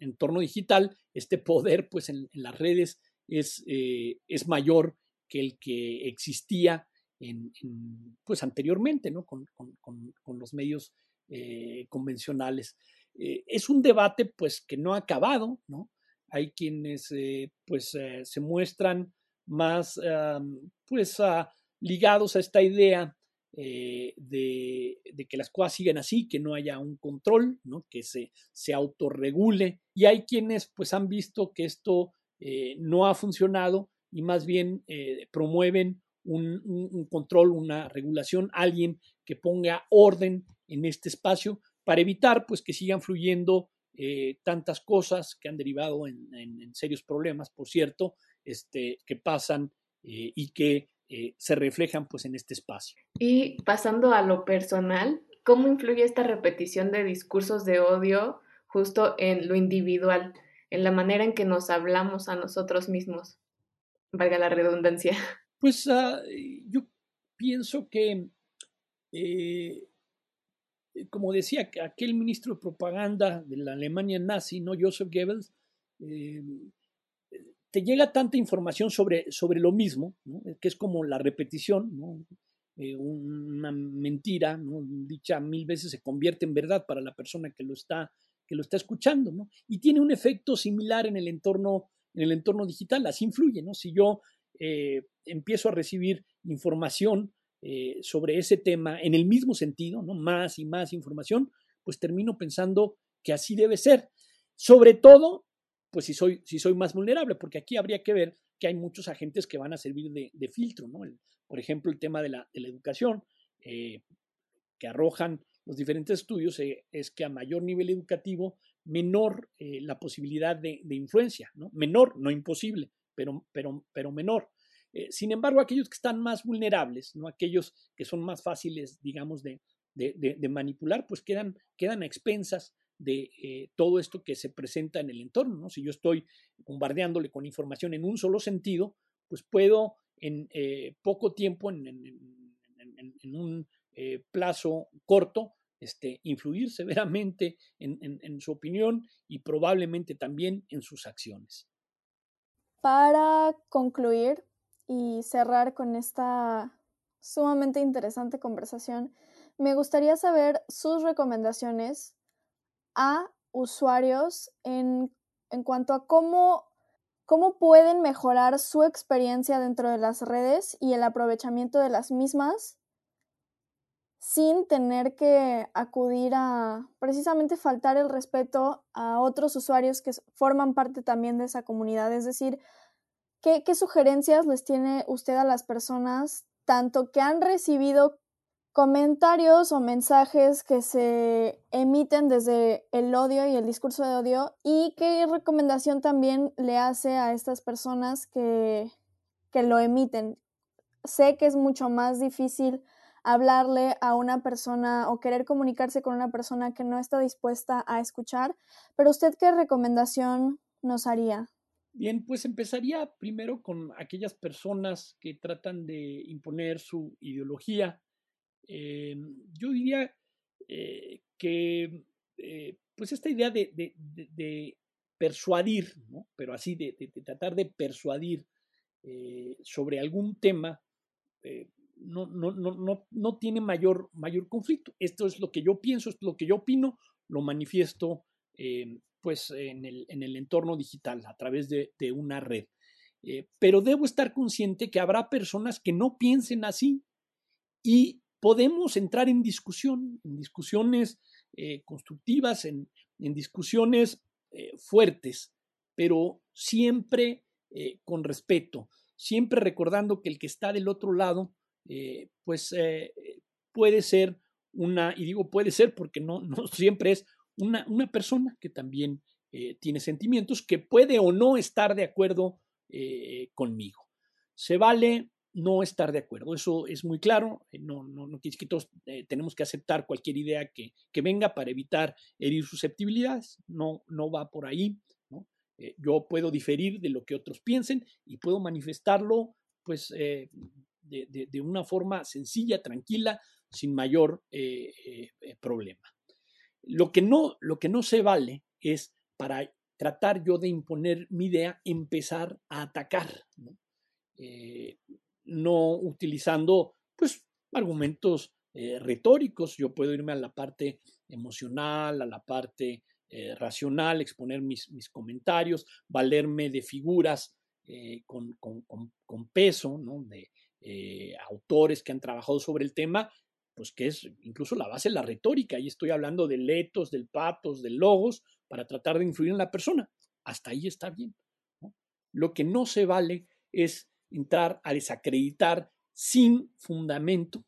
entorno digital, este poder pues en, las redes es, es mayor que el que existía en, pues anteriormente, ¿no? Con, con los medios convencionales. Eh, es un debate pues que no ha acabado, ¿no? Hay quienes eh, pues eh, se muestran más pues ligados a esta idea de, que las cosas siguen así, que no haya un control, ¿no? que se, se autorregule. Y hay quienes pues han visto que esto no ha funcionado y más bien promueven un, un, control, una regulación, alguien que ponga orden en este espacio para evitar pues que sigan fluyendo eh, tantas cosas que han derivado en, serios problemas, por cierto, este, que pasan eh, y que eh, se reflejan pues en este espacio. Y pasando a lo personal, ¿cómo influye esta repetición de discursos de odio justo en lo individual, en la manera en que nos hablamos a nosotros mismos? Valga la redundancia. Pues ah, yo pienso que eh, como decía aquel ministro de propaganda de la Alemania nazi, ¿no? Joseph Goebbels, eh, te llega tanta información sobre, sobre lo mismo, que es como la repetición, eh, una mentira, dicha mil veces se convierte en verdad para la persona que lo está, que lo está escuchando, y tiene un efecto similar en el entorno, en el entorno digital, así influye, ¿no? si yo empiezo a recibir información eh, sobre ese tema en el mismo sentido, ¿no? Más y más información, pues termino pensando que así debe ser. Sobre todo, pues si soy, si soy más vulnerable, porque aquí habría que ver que hay muchos agentes que van a servir de, filtro, ¿no? por ejemplo, el tema de la, educación, eh, que arrojan los diferentes estudios, eh, es que a mayor nivel educativo, menor la posibilidad de, influencia, ¿no? Menor, no imposible, pero, pero, pero menor. Sin embargo, aquellos que están más vulnerables, ¿no? aquellos que son más fáciles, digamos, de, manipular, pues quedan, quedan a expensas de eh, todo esto que se presenta en el entorno. ¿no? Si yo estoy bombardeándole con información en un solo sentido, pues puedo en eh, poco tiempo, en, un eh, plazo corto, este, influir severamente en su opinión y probablemente también en sus acciones. Para concluir y cerrar con esta sumamente interesante conversación, me gustaría saber sus recomendaciones a usuarios en, cuanto a cómo, cómo pueden mejorar su experiencia dentro de las redes y el aprovechamiento de las mismas sin tener que acudir a precisamente faltar el respeto a otros usuarios que forman parte también de esa comunidad. Es decir, ¿qué, sugerencias les tiene usted a las personas, tanto que han recibido comentarios o mensajes que se emiten desde el odio y el discurso de odio y qué recomendación también le hace a estas personas que, que lo emiten. Sé que es mucho más difícil hablarle a una persona o querer comunicarse con una persona que no está dispuesta a escuchar, pero usted qué recomendación nos haría? Bien, pues empezaría primero con aquellas personas que tratan de imponer su ideología eh, yo diría eh, que eh, pues esta idea de, persuadir, pero así de, tratar de persuadir sobre algún tema, no, no, no, no, tiene mayor, mayor conflicto. Esto es lo que yo pienso, es lo que yo opino, lo manifiesto pues en el, en el, entorno digital a través de, una red. pero debo estar consciente que habrá personas que no piensen así y podemos entrar en discusión, en discusiones eh, constructivas, en, discusiones eh, fuertes, pero siempre eh, con respeto, siempre recordando que el que está del otro lado, pues puede ser una, y digo puede ser porque no, [laughs] no siempre es una, una persona que también tiene sentimientos, que puede o no estar de acuerdo conmigo. Se vale no estar de acuerdo. Eso es muy claro. Eh, no, no, no que todos eh, tenemos que aceptar cualquier idea que, que, venga para evitar herir susceptibilidades. No, no va por ahí. ¿no? Eh, yo puedo diferir de lo que otros piensen y puedo manifestarlo pues, de, de, una forma sencilla, tranquila, sin mayor problema. Lo que, no, lo que no se vale es para tratar yo de imponer mi idea, empezar a atacar. ¿no? no utilizando pues argumentos eh, retóricos. Yo puedo irme a la parte emocional, a la parte eh, racional, exponer mis, mis, comentarios, valerme de figuras eh, con, con, peso, ¿no? de autores que han trabajado sobre el tema, pues que es incluso la base de la retórica. Y estoy hablando del letos, del patos, del logos, para tratar de influir en la persona. Hasta ahí está bien. Lo que no se vale es entrar a desacreditar sin fundamento,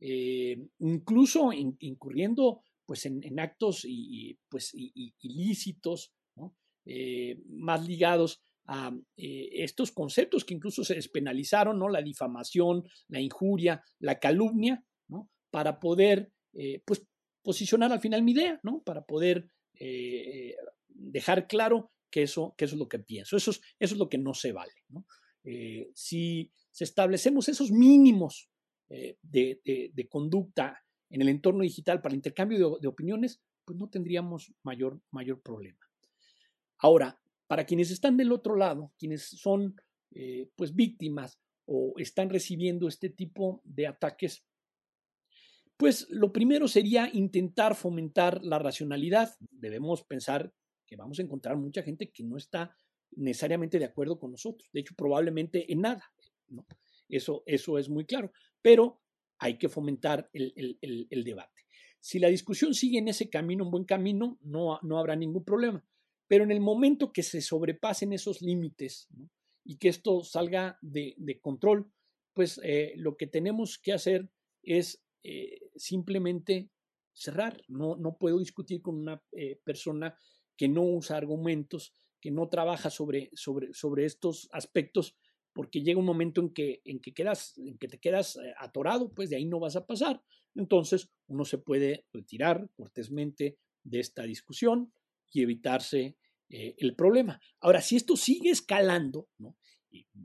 eh, incluso incurriendo pues, en, actos y, pues, ilícitos, eh, más ligados a eh, estos conceptos que incluso se despenalizaron, ¿no? la difamación, la injuria, la calumnia, para poder pues, posicionar al final mi idea, ¿no? para poder dejar claro que eso, que eso es lo que pienso, eso es, eso es lo que no se vale. Eh, si, establecemos esos mínimos eh, de, conducta en el entorno digital para el intercambio de, opiniones, pues no tendríamos mayor, mayor problema. Ahora, para quienes están del otro lado, quienes son eh, pues víctimas o están recibiendo este tipo de ataques, pues lo primero sería intentar fomentar la racionalidad. Debemos pensar que vamos a encontrar mucha gente que no está necesariamente de acuerdo con nosotros. De hecho, probablemente en nada. ¿no? Eso, eso es muy claro. Pero hay que fomentar el, debate. Si la discusión sigue en ese camino, un buen camino, no, no habrá ningún problema. Pero en el momento que se sobrepasen esos límites y que esto salga de, control, pues eh, lo que tenemos que hacer es eh, simplemente cerrar. No, no puedo discutir con una eh, persona que no usa argumentos, que no trabaja sobre, sobre, sobre estos aspectos, porque llega un momento en que, en que, quedas, en que te quedas atorado, pues de ahí no vas a pasar. Entonces uno se puede retirar cortésmente de esta discusión y evitarse eh, el problema. Ahora, si esto sigue escalando, ¿no?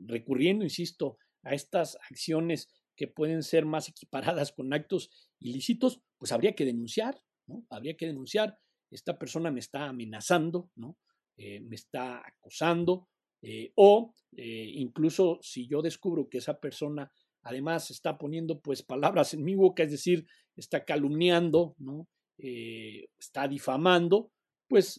recurriendo, insisto, a estas acciones que pueden ser más equiparadas con actos ilícitos, pues habría que denunciar, ¿no? Habría que denunciar, esta persona me está amenazando, ¿no? Eh, me está acosando, eh, o incluso si yo descubro que esa persona además está poniendo pues palabras en mi boca, es decir, está calumniando, ¿no? está difamando, pues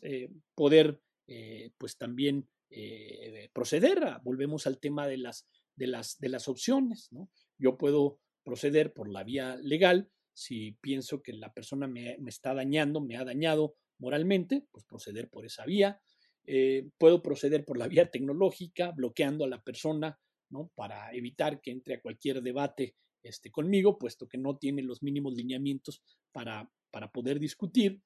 poder eh, pues también eh, proceder. volvemos al tema de las, de las, de las opciones. ¿no? Yo puedo proceder por la vía legal si pienso que la persona me, está dañando, me ha dañado moralmente, pues proceder por esa vía. Eh, puedo proceder por la [laughs] vía tecnológica, bloqueando a la persona ¿no? para evitar que entre a cualquier debate este, conmigo, puesto que no tiene los mínimos lineamientos para, para poder discutir.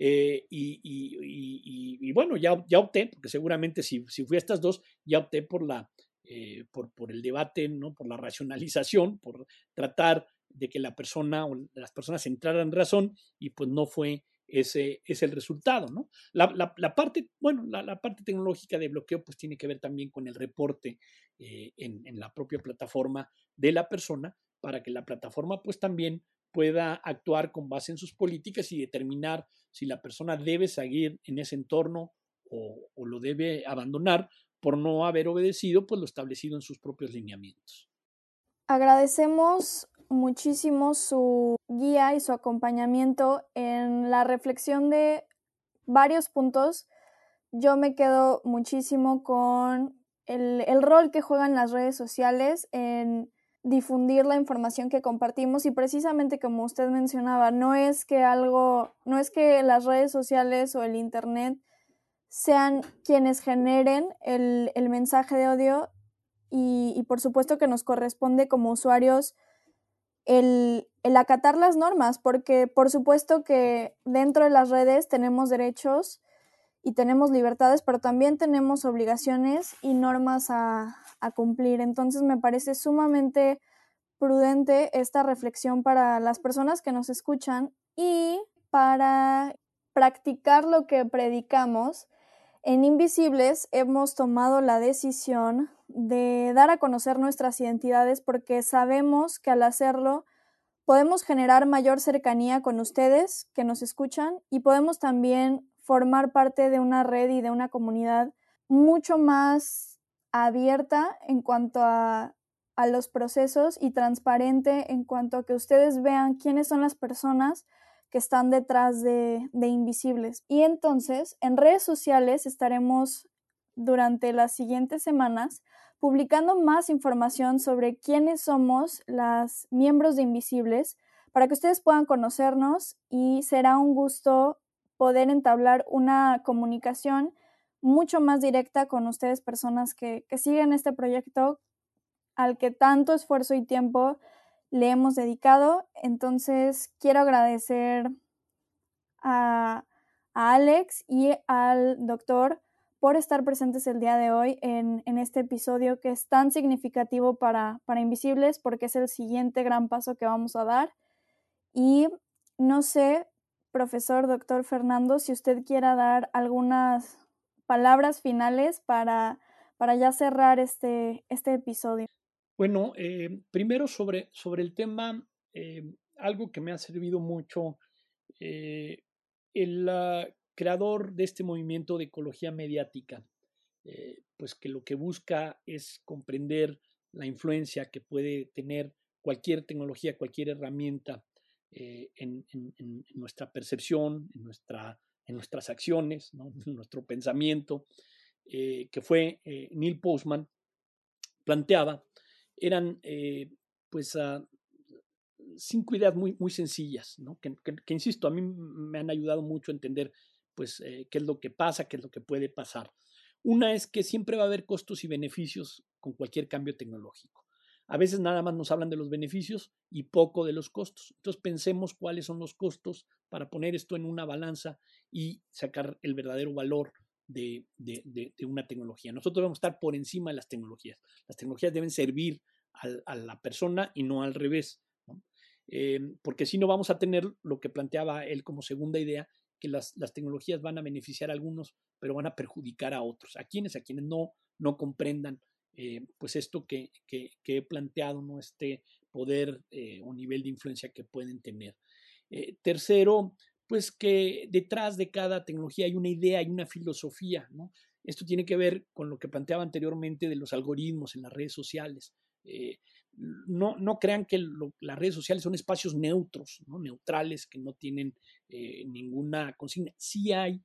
Eh, y, bueno, ya, ya opté, porque seguramente si, si fui a estas dos, ya opté por, la, eh, por, por el debate, ¿no? por la racionalización, por tratar de que la persona o las personas entraran en razón y pues no fue ese es el resultado, ¿no? La, la, parte, bueno, la, parte tecnológica de bloqueo pues tiene que ver también con el reporte eh, en, en, la propia plataforma de la persona para que la plataforma pues también pueda actuar con base en sus políticas y determinar si la persona debe seguir en ese entorno o, lo debe abandonar por no haber obedecido pues lo establecido en sus propios lineamientos. Agradecemos muchísimo su guía y su acompañamiento en la reflexión de varios puntos. Yo me quedo muchísimo con el, rol que juegan las redes sociales en difundir la información que compartimos y precisamente como usted mencionaba, no es que algo, no es que las redes sociales o el Internet sean quienes generen el, mensaje de odio y, por supuesto que nos corresponde como usuarios el, acatar las normas, porque por supuesto que dentro de las redes tenemos derechos y tenemos libertades, pero también tenemos obligaciones y normas a, a cumplir. Entonces me parece sumamente prudente esta reflexión para las personas que nos escuchan y para practicar lo que predicamos. En Invisibles hemos tomado la decisión de dar a conocer nuestras identidades porque sabemos que al hacerlo podemos generar mayor cercanía con ustedes que nos escuchan y podemos también formar parte de una red y de una comunidad mucho más abierta en cuanto a, los procesos y transparente en cuanto a que ustedes vean quiénes son las personas que están detrás de, de Invisibles. Y entonces en redes sociales estaremos durante las siguientes semanas publicando más información sobre quiénes somos las miembros de Invisibles para que ustedes puedan conocernos y será un gusto poder entablar una comunicación mucho más directa con ustedes, personas que, siguen este proyecto al que tanto esfuerzo y tiempo le hemos dedicado. Entonces, quiero agradecer a, Alex y al doctor por estar presentes el día de hoy en, este episodio que es tan significativo para, para Invisibles porque es el siguiente gran paso que vamos a dar. Y no sé, profesor, doctor Fernando, si usted quiera dar algunas palabras finales para, para ya cerrar este, este episodio. Bueno, eh, primero sobre, sobre el tema, eh, algo que me ha servido mucho, eh, el creador de este movimiento de ecología mediática, pues que lo que busca es comprender la influencia que puede tener cualquier tecnología, cualquier herramienta en, nuestra percepción, en nuestra en nuestras acciones, en [laughs] nuestro pensamiento, que fue Neil Postman, planteaba, eran eh, pues ah, cinco ideas muy, muy sencillas, que, que, insisto, a mí me han ayudado mucho a entender pues qué es lo que pasa, qué es lo que puede pasar. Una es que siempre va a haber costos y beneficios con cualquier cambio tecnológico. A veces nada más nos hablan de los beneficios y poco de los costos. Entonces pensemos cuáles son los costos para poner esto en una balanza y sacar el verdadero valor de, una tecnología. Nosotros vamos a estar por encima de las tecnologías. Las tecnologías deben servir a, la persona y no al revés. Em, porque si no vamos a tener lo que planteaba él como segunda idea, que las, tecnologías van a beneficiar a algunos, pero van a perjudicar a otros. A quienes, a quienes no, no comprendan eh, pues esto que, he planteado, ¿no? este poder eh, o nivel de influencia que pueden tener. Eh, tercero, pues que detrás de cada tecnología hay una idea, hay una filosofía. ¿no? Esto tiene que ver con lo que planteaba anteriormente de los algoritmos en las redes sociales. no, no, crean que las redes sociales son espacios neutros, ¿no? neutrales, que no tienen ninguna consigna. Sí hay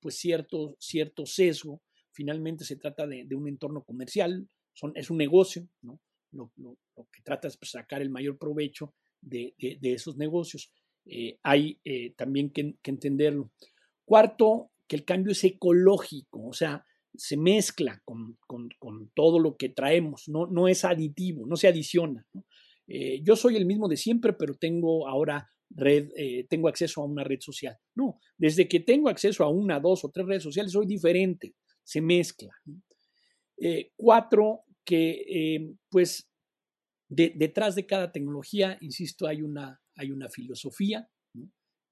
pues cierto, cierto sesgo finalmente se trata de, un entorno comercial, son, es un negocio, ¿no? Lo, que trata es pues, sacar el mayor provecho de, esos negocios. Eh, hay eh, también que, entenderlo. Cuarto, que el cambio es ecológico, o sea, se mezcla con, todo lo que traemos, no, no, es aditivo, no se adiciona. Eh, yo soy el mismo de siempre, pero tengo ahora red, tengo acceso a una red social. No, desde que tengo acceso a una, dos o tres redes sociales, soy diferente se mezcla. Cuatro, que pues detrás de cada tecnología, insisto, hay una, hay una filosofía,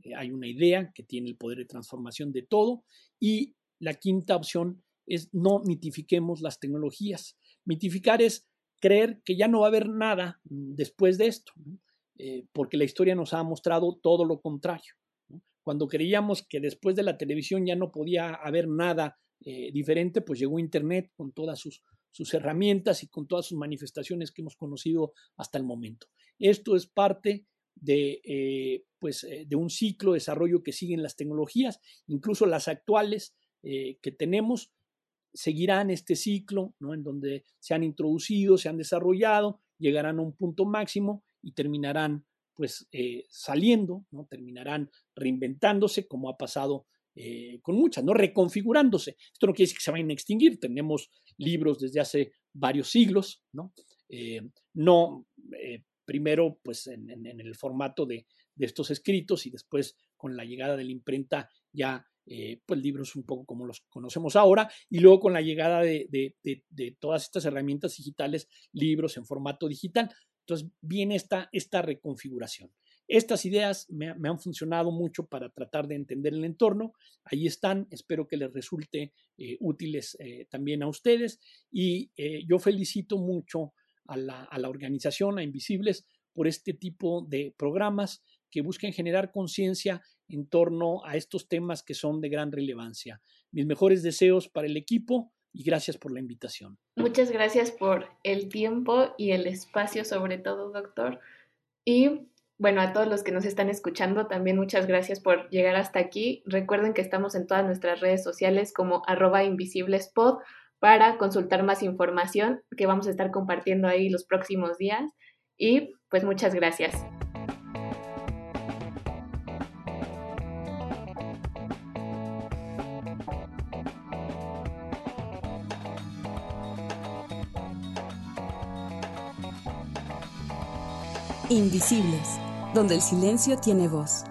eh, hay una idea que tiene el poder de transformación de todo. Y la quinta opción es no mitifiquemos las tecnologías. Mitificar es creer que ya no va a haber nada mm, después de esto, porque la historia nos ha mostrado todo lo contrario. Cuando creíamos que después de la televisión ya no podía haber nada eh, diferente, pues llegó Internet con todas sus, sus herramientas y con todas sus manifestaciones que hemos conocido hasta el momento. Esto es parte de, eh, pues, eh, de un ciclo de desarrollo que siguen las tecnologías, incluso las actuales que tenemos seguirán este ciclo, ¿no? en donde se han introducido, se han desarrollado, llegarán a un punto máximo y terminarán pues saliendo, ¿no? terminarán reinventándose como ha pasado eh, con muchas, ¿no? Reconfigurándose. Esto no quiere decir que se vayan a extinguir, tenemos libros desde hace varios siglos, ¿no? Eh, no, eh, primero, pues en, el formato de, estos escritos y después con la llegada de la imprenta ya, pues libros un poco como los conocemos ahora, y luego con la llegada de, todas estas herramientas digitales, libros en formato digital. Entonces viene esta, esta reconfiguración. Estas ideas me, han funcionado mucho para tratar de entender el entorno. Ahí están, espero que les resulte eh, útiles eh, también a ustedes. Y eh, yo felicito mucho a la, organización, a Invisibles, por este tipo de programas que busquen generar conciencia en torno a estos temas que son de gran relevancia. Mis mejores deseos para el equipo y gracias por la invitación. Muchas gracias por el tiempo y el espacio, sobre todo, doctor. Y bueno, a todos los que nos están escuchando, también muchas gracias por llegar hasta aquí. Recuerden que estamos en todas nuestras redes sociales como arroba invisiblespod para consultar más información que vamos a estar compartiendo ahí los próximos días. Y pues muchas gracias. Invisibles donde el silencio tiene voz.